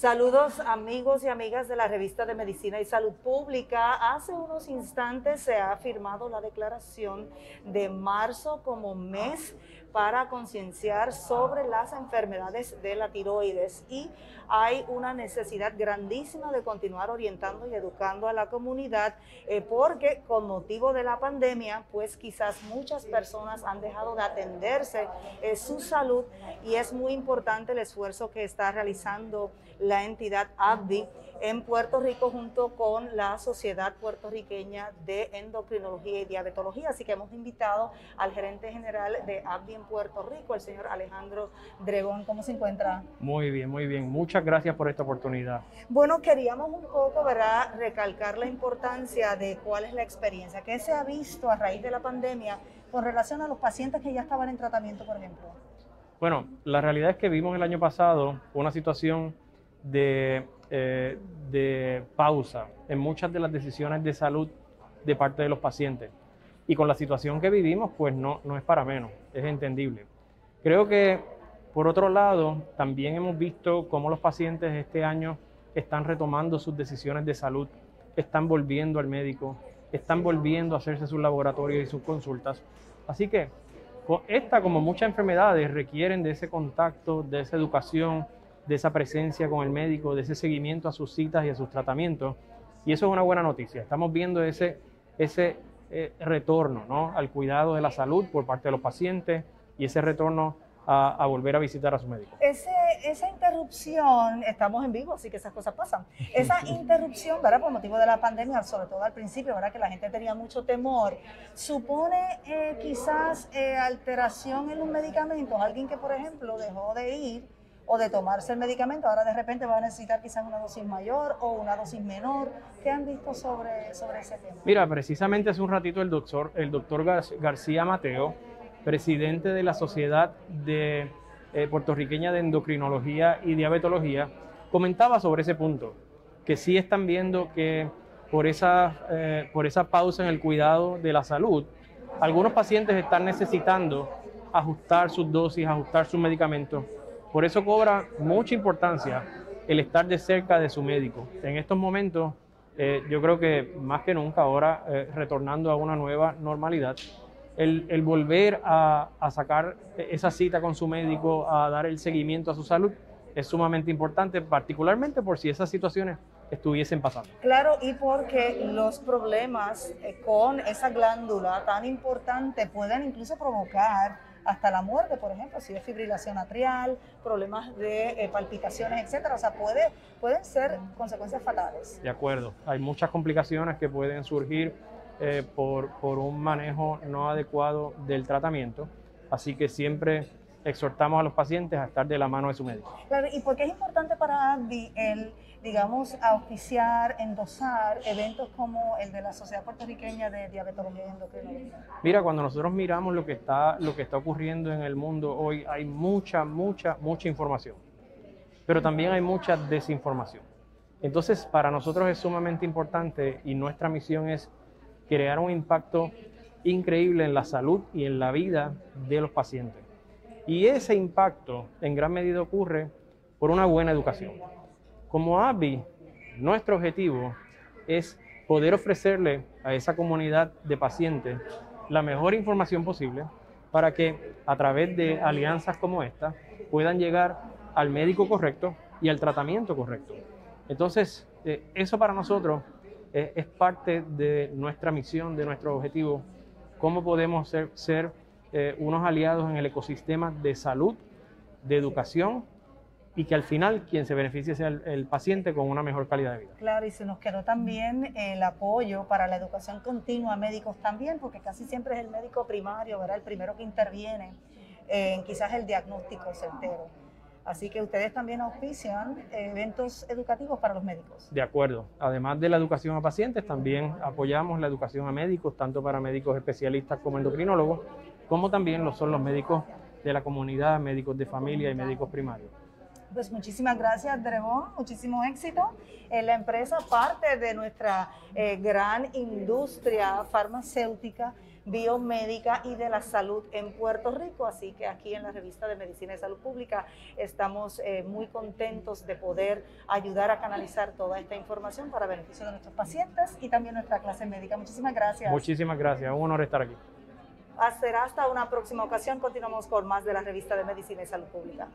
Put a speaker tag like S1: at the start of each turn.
S1: Saludos amigos y amigas de la revista de Medicina y Salud Pública. Hace unos instantes se ha firmado la declaración de marzo como mes para concienciar sobre las enfermedades de la tiroides y hay una necesidad grandísima de continuar orientando y educando a la comunidad eh, porque con motivo de la pandemia pues quizás muchas personas han dejado de atenderse eh, su salud y es muy importante el esfuerzo que está realizando la entidad ABDI en Puerto Rico junto con la Sociedad Puertorriqueña de Endocrinología y Diabetología. Así que hemos invitado al gerente general de ABDI en Puerto Rico, el señor Alejandro Dregón. ¿Cómo se encuentra?
S2: Muy bien, muy bien. Muchas gracias por esta oportunidad.
S1: Bueno, queríamos un poco, ¿verdad?, recalcar la importancia de cuál es la experiencia, qué se ha visto a raíz de la pandemia con relación a los pacientes que ya estaban en tratamiento, por ejemplo.
S2: Bueno, la realidad es que vimos el año pasado una situación de eh, de pausa en muchas de las decisiones de salud de parte de los pacientes. Y con la situación que vivimos, pues no, no es para menos, es entendible. Creo que, por otro lado, también hemos visto cómo los pacientes este año están retomando sus decisiones de salud, están volviendo al médico, están volviendo a hacerse sus laboratorios y sus consultas. Así que esta, como muchas enfermedades, requieren de ese contacto, de esa educación, de esa presencia con el médico, de ese seguimiento a sus citas y a sus tratamientos. Y eso es una buena noticia. Estamos viendo ese, ese eh, retorno ¿no? al cuidado de la salud por parte de los pacientes y ese retorno a, volver a visitar a su médico.
S1: esa interrupción, estamos en vivo, así que esas cosas pasan. Esa interrupción, ¿verdad? Por motivo de la pandemia, sobre todo al principio, ¿verdad? Que la gente tenía mucho temor, supone eh, quizás eh, alteración en los medicamentos. Alguien que, por ejemplo, dejó de ir o de tomarse el medicamento, ahora de repente va a necesitar quizás una dosis mayor o una dosis menor. ¿Qué han visto sobre, sobre ese tema?
S2: Mira, precisamente hace un ratito el doctor, el doctor García Mateo, presidente de la Sociedad de, eh, Puertorriqueña de Endocrinología y Diabetología, comentaba sobre ese punto, que sí están viendo que por esa, eh, por esa pausa en el cuidado de la salud, algunos pacientes están necesitando ajustar sus dosis, ajustar sus medicamentos por eso cobra mucha importancia el estar de cerca de su médico. En estos momentos, eh, yo creo que más que nunca ahora, eh, retornando a una nueva normalidad, el, volver a, sacar esa cita con su médico, a dar el seguimiento a su salud, es sumamente importante, particularmente por si esas situaciones estuviesen pasando.
S1: Claro, y porque los problemas eh, con esa glándula tan importante pueden incluso provocar hasta la muerte, por ejemplo, si es fibrilación atrial, problemas de eh, palpitaciones, etcétera. O sea, puede, pueden ser consecuencias fatales.
S2: De acuerdo. Hay muchas complicaciones que pueden surgir eh, por, por un manejo no adecuado del tratamiento. Así que siempre exhortamos a los pacientes a estar de la mano de su médico.
S1: Claro, ¿y por qué es importante para ADVI el digamos, auspiciar, endosar eventos como el de la Sociedad Puertorriqueña de Diabetología y Endocrinología?
S2: Mira, cuando nosotros miramos lo que está, lo que está ocurriendo en el mundo hoy, hay mucha, mucha, mucha información, pero también hay mucha desinformación. Entonces, para nosotros es sumamente importante y nuestra misión es crear un impacto increíble en la salud y en la vida de los pacientes. Y ese impacto en gran medida ocurre por una buena educación. Como ABI, nuestro objetivo es poder ofrecerle a esa comunidad de pacientes la mejor información posible para que a través de alianzas como esta puedan llegar al médico correcto y al tratamiento correcto. Entonces, eh, eso para nosotros eh, es parte de nuestra misión, de nuestro objetivo, cómo podemos ser, ser eh, unos aliados en el ecosistema de salud, de educación y que al final quien se beneficie sea el, paciente con una mejor calidad de vida.
S1: Claro, y se nos quedó también el apoyo para la educación continua a médicos también, porque casi siempre es el médico primario, ¿verdad? El primero que interviene en quizás el diagnóstico certero. Así que ustedes también auspician eventos educativos para los médicos.
S2: De acuerdo. Además de la educación a pacientes, también apoyamos la educación a médicos, tanto para médicos especialistas como endocrinólogos, como también lo son los médicos de la comunidad, médicos de familia y médicos primarios.
S1: Pues muchísimas gracias, Drebón. Muchísimo éxito en la empresa, parte de nuestra eh, gran industria farmacéutica, biomédica y de la salud en Puerto Rico. Así que aquí en la revista de Medicina y Salud Pública estamos eh, muy contentos de poder ayudar a canalizar toda esta información para beneficio de nuestros pacientes y también nuestra clase médica. Muchísimas gracias.
S2: Muchísimas gracias. Un honor estar aquí.
S1: Hasta una próxima ocasión. Continuamos con más de la revista de Medicina y Salud Pública.